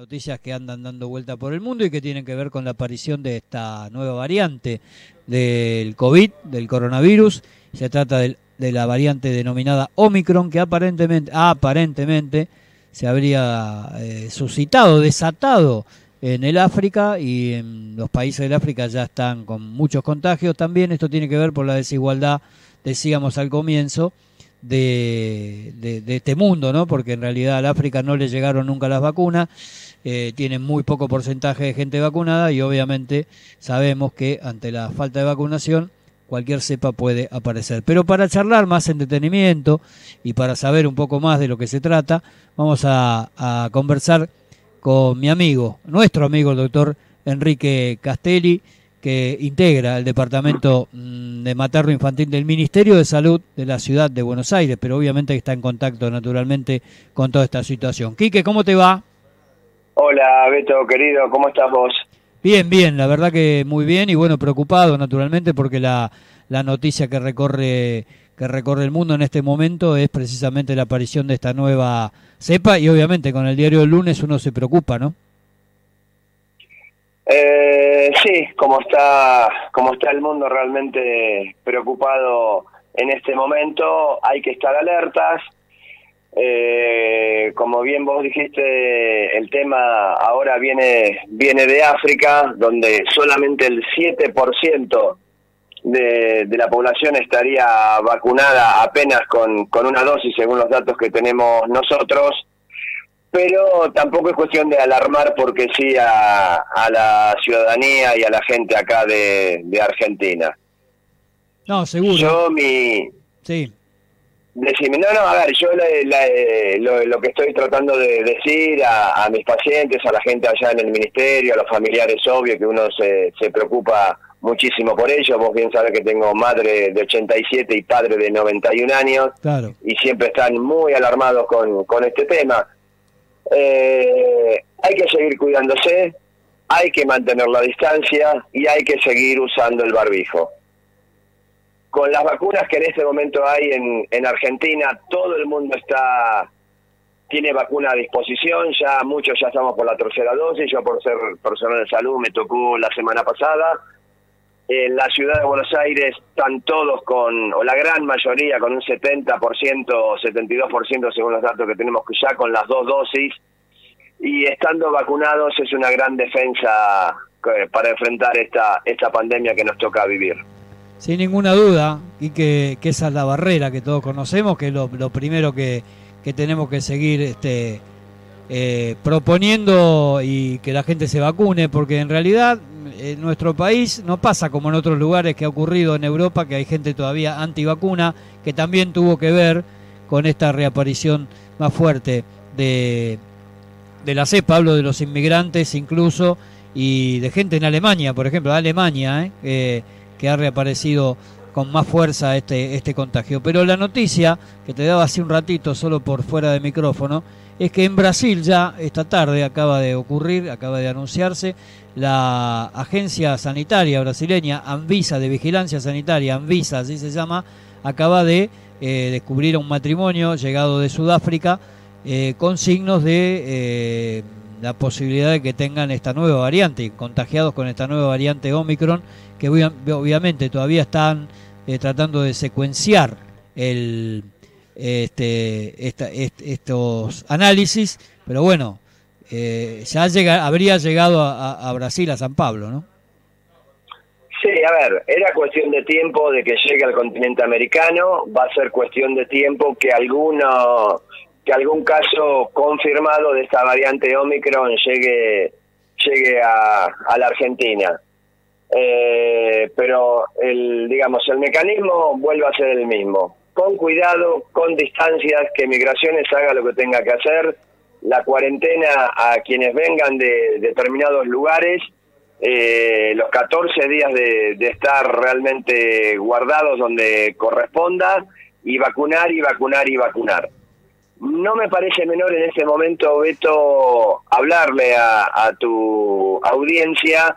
noticias que andan dando vuelta por el mundo y que tienen que ver con la aparición de esta nueva variante del COVID, del coronavirus. Se trata de la variante denominada Omicron, que aparentemente, aparentemente se habría eh, suscitado, desatado en el África y en los países del África ya están con muchos contagios también. Esto tiene que ver por la desigualdad, decíamos al comienzo, de, de, este mundo, ¿no? Porque en realidad al África no le llegaron nunca las vacunas, eh, tienen muy poco porcentaje de gente vacunada y obviamente sabemos que ante la falta de vacunación cualquier cepa puede aparecer. Pero para charlar más entretenimiento y para saber un poco más de lo que se trata, vamos a, a conversar con mi amigo, nuestro amigo el doctor Enrique Castelli, que integra el Departamento mm, de Materno Infantil del Ministerio de Salud de la Ciudad de Buenos Aires, pero obviamente está en contacto naturalmente con toda esta situación. Quique, ¿cómo te va? Hola, Beto, querido, ¿cómo estás vos? Bien, bien, la verdad que muy bien y bueno, preocupado naturalmente porque la, la noticia que recorre que recorre el mundo en este momento es precisamente la aparición de esta nueva cepa y obviamente con el diario del lunes uno se preocupa, ¿no? Eh, sí, como está, como está el mundo realmente preocupado en este momento, hay que estar alertas. Eh, como bien vos dijiste, el tema ahora viene, viene de África, donde solamente el 7% de, de la población estaría vacunada apenas con, con una dosis, según los datos que tenemos nosotros pero tampoco es cuestión de alarmar porque sí a, a la ciudadanía y a la gente acá de, de Argentina. No, seguro. Yo mi... Sí. Decime, no, no, a ver, yo lo, lo, que estoy tratando de decir a, a mis pacientes, a la gente allá en el ministerio, a los familiares, obvio que uno se, se preocupa muchísimo por ellos. Vos bien sabés que tengo madre de 87 y padre de 91 años. Claro. Y siempre están muy alarmados con, con este tema. Eh, hay que seguir cuidándose, hay que mantener la distancia y hay que seguir usando el barbijo. Con las vacunas que en este momento hay en, en Argentina, todo el mundo está tiene vacuna a disposición, ya muchos ya estamos por la tercera dosis, yo por ser personal de salud me tocó la semana pasada, en la ciudad de Buenos Aires están todos con, o la gran mayoría, con un 70%, 72% según los datos que tenemos ya con las dos dosis. Y estando vacunados es una gran defensa eh, para enfrentar esta, esta pandemia que nos toca vivir. Sin ninguna duda, y que, esa es la barrera que todos conocemos, que es lo, primero que, que tenemos que seguir este, eh, proponiendo y que la gente se vacune, porque en realidad en nuestro país no pasa como en otros lugares que ha ocurrido en Europa, que hay gente todavía antivacuna, que también tuvo que ver con esta reaparición más fuerte de, de la cepa, hablo de los inmigrantes incluso, y de gente en Alemania, por ejemplo, Alemania, ¿eh? Que ha reaparecido con más fuerza este, este contagio. Pero la noticia que te daba hace un ratito, solo por fuera de micrófono, es que en Brasil ya esta tarde acaba de ocurrir, acaba de anunciarse, la agencia sanitaria brasileña, Anvisa, de vigilancia sanitaria, Anvisa, así se llama, acaba de eh, descubrir un matrimonio llegado de Sudáfrica eh, con signos de eh, la posibilidad de que tengan esta nueva variante, contagiados con esta nueva variante Omicron, que obviamente todavía están tratando de secuenciar el este, estos análisis, pero bueno, eh, ya llega, habría llegado a, Brasil, a San Pablo, ¿no? Sí, a ver, era cuestión de tiempo de que llegue al continente americano, va a ser cuestión de tiempo que alguno, que algún caso confirmado de esta variante Omicron llegue, llegue a, la Argentina. Eh, pero el, digamos, el mecanismo vuelve a ser el mismo con cuidado, con distancias, que Migraciones haga lo que tenga que hacer, la cuarentena a quienes vengan de determinados lugares, eh, los 14 días de, estar realmente guardados donde corresponda y vacunar y vacunar y vacunar. No me parece menor en este momento, Beto, hablarle a tu audiencia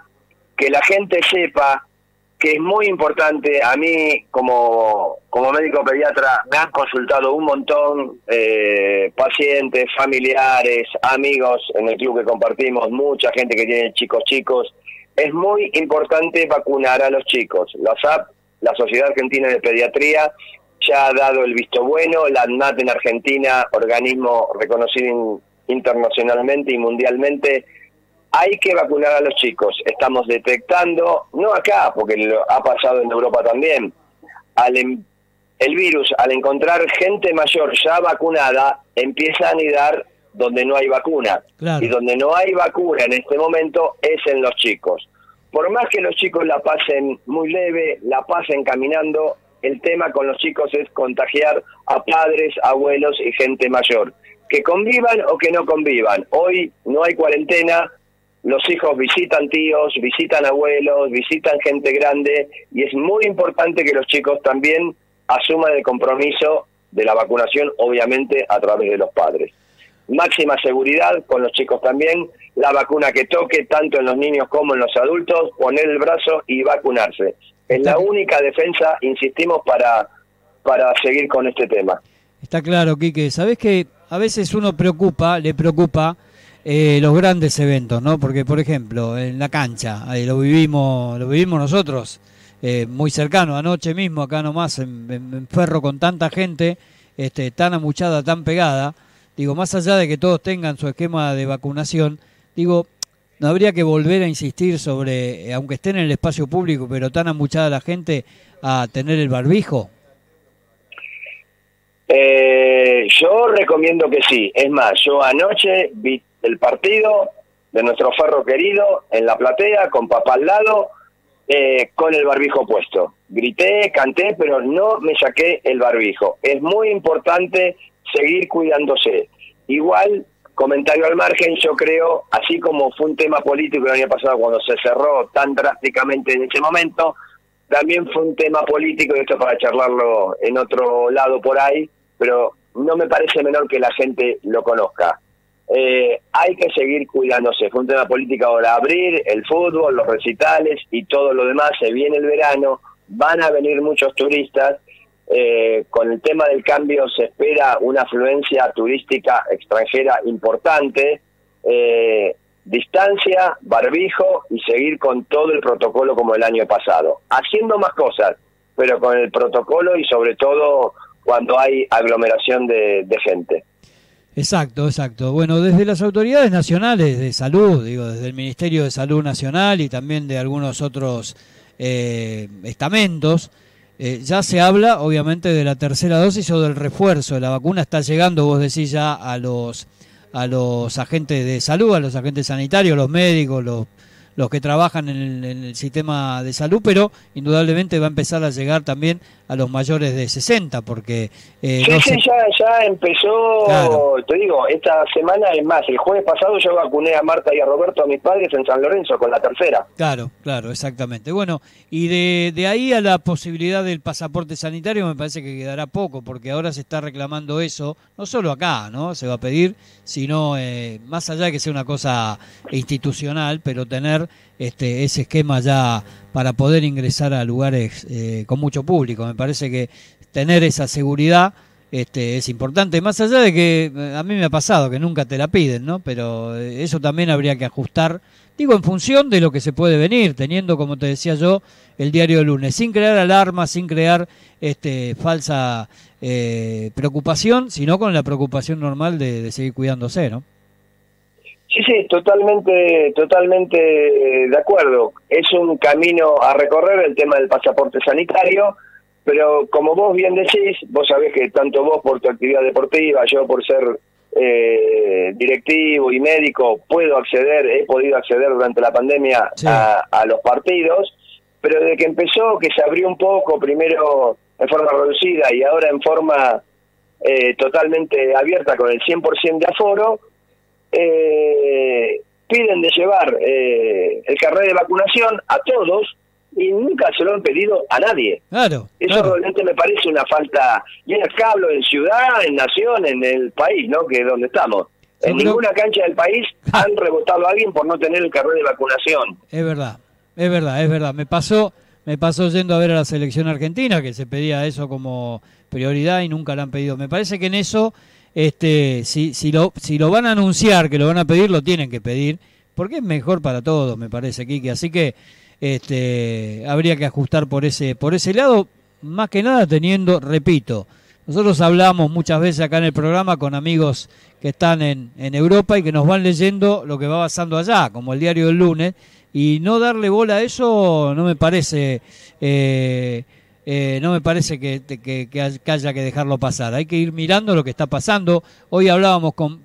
que la gente sepa que es muy importante. A mí, como, como médico pediatra, me han consultado un montón eh, pacientes, familiares, amigos en el club que compartimos, mucha gente que tiene chicos chicos. Es muy importante vacunar a los chicos. La SAP, la Sociedad Argentina de Pediatría, ya ha dado el visto bueno. La ANMAT en Argentina, organismo reconocido internacionalmente y mundialmente, hay que vacunar a los chicos. Estamos detectando, no acá, porque lo ha pasado en Europa también, al em, el virus, al encontrar gente mayor ya vacunada, empieza a anidar donde no hay vacuna. Y donde no hay vacuna en este momento es en los chicos. Por más que los chicos la pasen muy leve, la pasen caminando, el tema con los chicos es contagiar a padres, abuelos y gente mayor. Que convivan o que no convivan. Hoy no hay cuarentena, los hijos visitan tíos, visitan abuelos, visitan gente grande y es muy importante que los chicos también asuman el compromiso de la vacunación, obviamente a través de los padres. Máxima seguridad con los chicos también, la vacuna que toque tanto en los niños como en los adultos, poner el brazo y vacunarse. Es la única defensa, insistimos, para, para seguir con este tema. Está claro, Quique. Sabes que a veces uno preocupa, le preocupa eh, los grandes eventos, ¿no? Porque, por ejemplo, en la cancha, ahí lo vivimos, lo vivimos nosotros, eh, muy cercano, anoche mismo, acá nomás, en, Ferro, con tanta gente, este, tan amuchada, tan pegada. Digo, más allá de que todos tengan su esquema de vacunación, digo, no habría que volver a insistir sobre, eh, aunque estén en el espacio público, pero tan amuchada la gente, a tener el barbijo. yo recomiendo que sí. Es más, yo anoche vi el partido de nuestro ferro querido en la platea, con papá al lado, eh, con el barbijo puesto. Grité, canté, pero no me saqué el barbijo. Es muy importante seguir cuidándose. Igual, comentario al margen, yo creo, así como fue un tema político el año pasado cuando se cerró tan drásticamente en ese momento, también fue un tema político, y esto para charlarlo en otro lado por ahí, pero no me parece menor que la gente lo conozca. Eh, hay que seguir cuidándose. Fue un tema político ahora abrir el fútbol, los recitales y todo lo demás. Se viene el verano, van a venir muchos turistas. Eh, con el tema del cambio se espera una afluencia turística extranjera importante. Eh, distancia, barbijo y seguir con todo el protocolo como el año pasado. Haciendo más cosas, pero con el protocolo y sobre todo cuando hay aglomeración de gente. Exacto, exacto. Bueno, desde las autoridades nacionales de salud, digo, desde el Ministerio de Salud Nacional y también de algunos otros eh, estamentos, eh, ya se habla, obviamente, de la tercera dosis o del refuerzo. La vacuna está llegando, vos decís, ya a los, a los agentes de salud, a los agentes sanitarios, los médicos, los los que trabajan en el, sistema de salud, pero indudablemente va a empezar a llegar también a los mayores de 60, porque... Eh, sí, ya, ya empezó, te digo, esta semana es más, el jueves pasado yo vacuné a Marta y a Roberto, a mis padres, en San Lorenzo, con la tercera. Claro, claro, exactamente. Bueno, y de, de ahí a la posibilidad del pasaporte sanitario me parece que quedará poco, porque ahora se está reclamando eso, no solo acá, ¿no? Se va a pedir, sino eh, más allá de que sea una cosa institucional, pero tener este, ese esquema ya para poder ingresar a lugares eh, con mucho público. Me parece que tener esa seguridad este, es importante, más allá de que eh, a mí me ha pasado que nunca te la piden, ¿no? Pero eh, eso también habría que ajustar, digo, en función de lo que se puede venir, teniendo, como te decía yo, el diario de lunes, sin crear alarma, sin crear este, falsa preocupación, sino con la preocupación normal de, de seguir cuidándose, ¿no? Sí, sí, totalmente, totalmente de acuerdo. Es un camino a recorrer el tema del pasaporte sanitario, pero como vos bien decís, vos sabés que tanto vos por tu actividad deportiva, yo por ser eh, directivo y médico, puedo acceder, he podido acceder durante la pandemia a, los partidos, pero desde que empezó, que se abrió un poco, primero en forma reducida y ahora en forma eh, totalmente abierta con el 100% de aforo, eh, piden de llevar eh, el carnet de vacunación a todos y nunca se lo han pedido a nadie. Claro. Eso realmente me parece una falta. Y acá hablo en ciudad, en nación, en el país, ¿no? Que es donde estamos. en ninguna cancha del país han rebotado a alguien por no tener el carnet de vacunación. Es verdad, es verdad, es verdad. Me pasó me pasó yendo a ver a la selección argentina, que se pedía eso como prioridad y nunca lo han pedido. Me parece que en eso, este, si, si, lo, si lo van a anunciar, que lo van a pedir, lo tienen que pedir, porque es mejor para todos, me parece, Kike. Así que este, habría que ajustar por ese, por ese lado, más que nada teniendo, repito, nosotros hablamos muchas veces acá en el programa con amigos que están en, en Europa y que nos van leyendo lo que va pasando allá, como el diario del lunes, y no darle bola a eso no me parece eh, eh, no me parece que, que, haya que dejarlo pasar. Hay que ir mirando lo que está pasando. Hoy hablábamos con,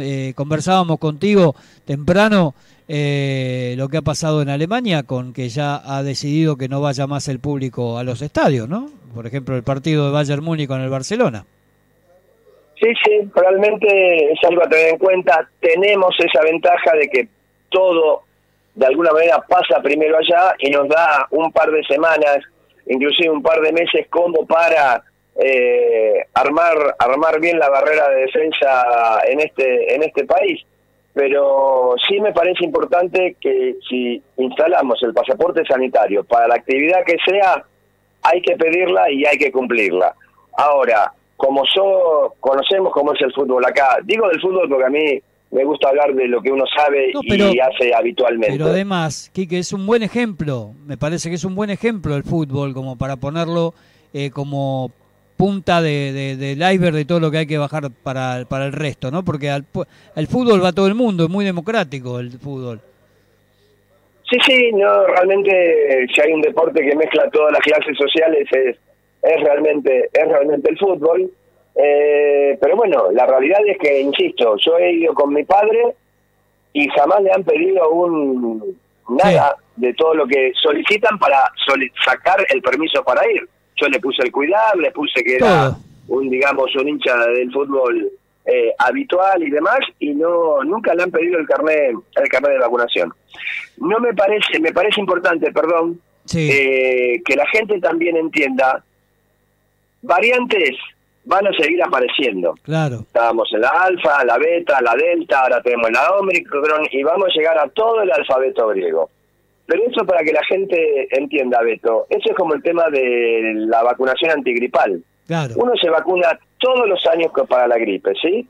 eh, conversábamos contigo temprano lo que ha pasado en Alemania con que ya ha decidido que no vaya más el público a los estadios no por ejemplo el partido de Bayern Múnich con el Barcelona. Sí, sí, realmente es algo a tener en cuenta. Tenemos esa ventaja de que todo de alguna manera pasa primero allá y nos da un par de semanas, inclusive un par de meses como para eh, armar armar bien la barrera de defensa en este en este país. Pero sí me parece importante que si instalamos el pasaporte sanitario para la actividad que sea, hay que pedirla y hay que cumplirla. Ahora, como so, conocemos cómo es el fútbol acá, digo del fútbol porque a mí me gusta hablar de lo que uno sabe y hace habitualmente. Pero además, Quique, es un buen ejemplo, me parece que es un buen ejemplo el fútbol, como para ponerlo eh, como punta de, del iceberg de todo lo que hay que bajar para, para el resto, ¿no? Porque al, el fútbol va todo el mundo, es muy democrático el fútbol. Sí, sí, no, realmente si hay un deporte que mezcla todas las clases sociales es, es realmente es realmente el fútbol eh, pero bueno, la realidad es que, insisto, yo he ido con mi padre y jamás le han pedido un nada de todo lo que solicitan para sacar el permiso para ir. Yo le puse el cuidar, le puse que era un, digamos, un hincha del fútbol eh, habitual y demás, y no nunca le han pedido el carnet, el carnet de vacunación. No me parece, me parece importante, perdón, eh, que la gente también entienda variantes van a seguir apareciendo. Claro. Estábamos en la alfa, la beta, la delta, ahora tenemos la omicron y vamos a llegar a todo el alfabeto griego. Pero eso para que la gente entienda, Beto, eso es como el tema de la vacunación antigripal. Claro. Uno se vacuna todos los años para la gripe, ¿sí?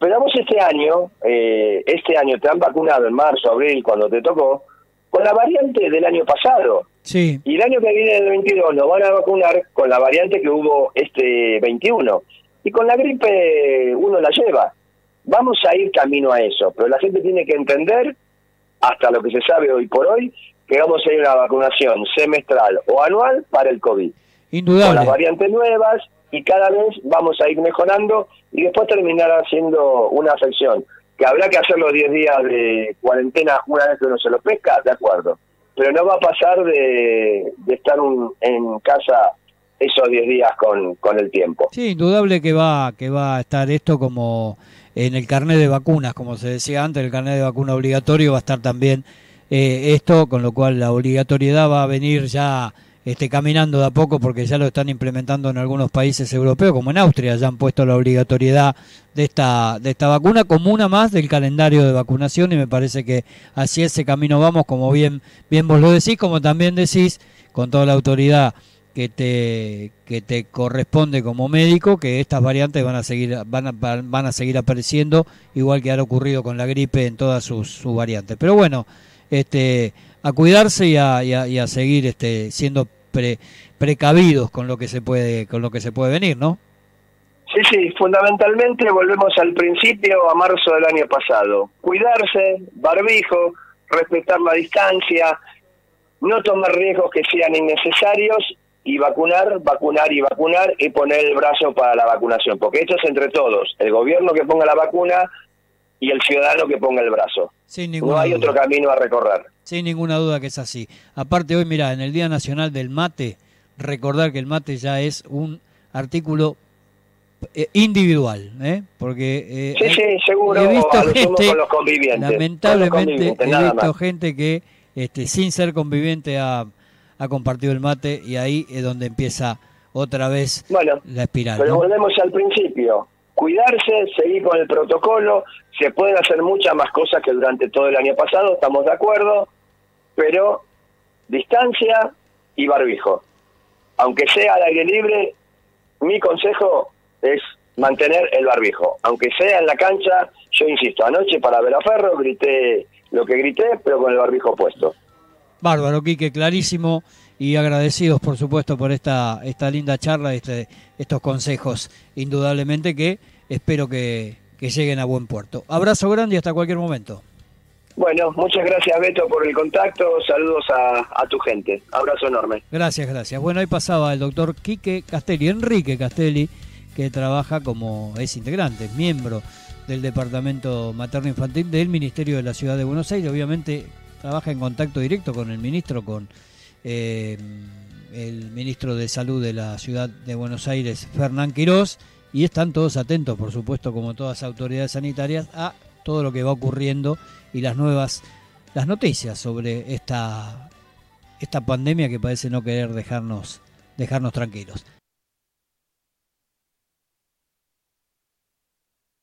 Pero vos este año, eh, este año te han vacunado en marzo, abril, cuando te tocó, con la variante del año pasado. Sí. Y el año que viene, el 22, nos van a vacunar con la variante que hubo este 21. Y con la gripe uno la lleva. Vamos a ir camino a eso, pero la gente tiene que entender, hasta lo que se sabe hoy por hoy, que vamos a ir a una vacunación semestral o anual para el COVID. Indudable. Con las variantes nuevas y cada vez vamos a ir mejorando y después terminar haciendo una afección que habrá que hacer los 10 días de cuarentena una vez que uno se lo pesca, de acuerdo. Pero no va a pasar de, estar en casa esos 10 días con, con el tiempo. Sí, indudable que va, que va a estar esto como en el carnet de vacunas, como se decía antes, el carnet de vacuna obligatorio va a estar también eh, esto, con lo cual la obligatoriedad va a venir ya este, caminando de a poco porque ya lo están implementando en algunos países europeos, como en Austria, ya han puesto la obligatoriedad de esta, de esta vacuna como una más del calendario de vacunación y me parece que así ese camino vamos, como bien, bien vos lo decís, como también decís, con toda la autoridad que te, que te corresponde como médico, que estas variantes van a seguir, van a, van a seguir apareciendo, igual que ha ocurrido con la gripe en todas sus, variantes. Pero bueno, este a cuidarse y a, y a, seguir este, siendo precavidos con lo que se puede con lo que se puede venir, ¿no? Sí, sí, fundamentalmente volvemos al principio, a marzo del año pasado. Cuidarse, barbijo, respetar la distancia, no tomar riesgos que sean innecesarios y vacunar, vacunar y vacunar y poner el brazo para la vacunación, porque esto es entre todos, el gobierno que ponga la vacuna y el ciudadano que ponga el brazo. no hay otro camino a recorrer. Sin ninguna duda que es así. Aparte hoy, mira, en el Día Nacional del Mate, recordar que el mate ya es un artículo eh, individual, ¿eh? porque eh, sí, sí, seguro, he visto gente, con los convivientes, lamentablemente he visto gente que este, sin ser conviviente ha, ha, compartido el mate y ahí es donde empieza otra vez la espiral. Pero volvemos al principio, cuidarse, seguir con el protocolo, se pueden hacer muchas más cosas que durante todo el año pasado, estamos de acuerdo, pero distancia y barbijo. Aunque sea al aire libre, mi consejo es mantener el barbijo. Aunque sea en la cancha, yo insisto, anoche para ver a Ferro grité lo que grité, pero con el barbijo puesto. Bárbaro, Quique, clarísimo y agradecidos, por supuesto, por esta, esta linda charla, este, estos consejos, indudablemente que espero que, que lleguen a buen puerto. Abrazo grande y hasta cualquier momento. Bueno, muchas gracias Beto por el contacto, saludos a, tu gente, abrazo enorme. Gracias, gracias. Bueno, ahí pasaba el doctor Quique Castelli, Enrique Castelli, que trabaja como es integrante, miembro del Departamento Materno Infantil del Ministerio de la Ciudad de Buenos Aires. Obviamente trabaja en contacto directo con el ministro, con eh, el ministro de Salud de la Ciudad de Buenos Aires, Fernán Quirós, y están todos atentos, por supuesto, como todas las autoridades sanitarias, a todo lo que va ocurriendo y las nuevas las noticias sobre esta esta pandemia que parece no querer dejarnos dejarnos tranquilos.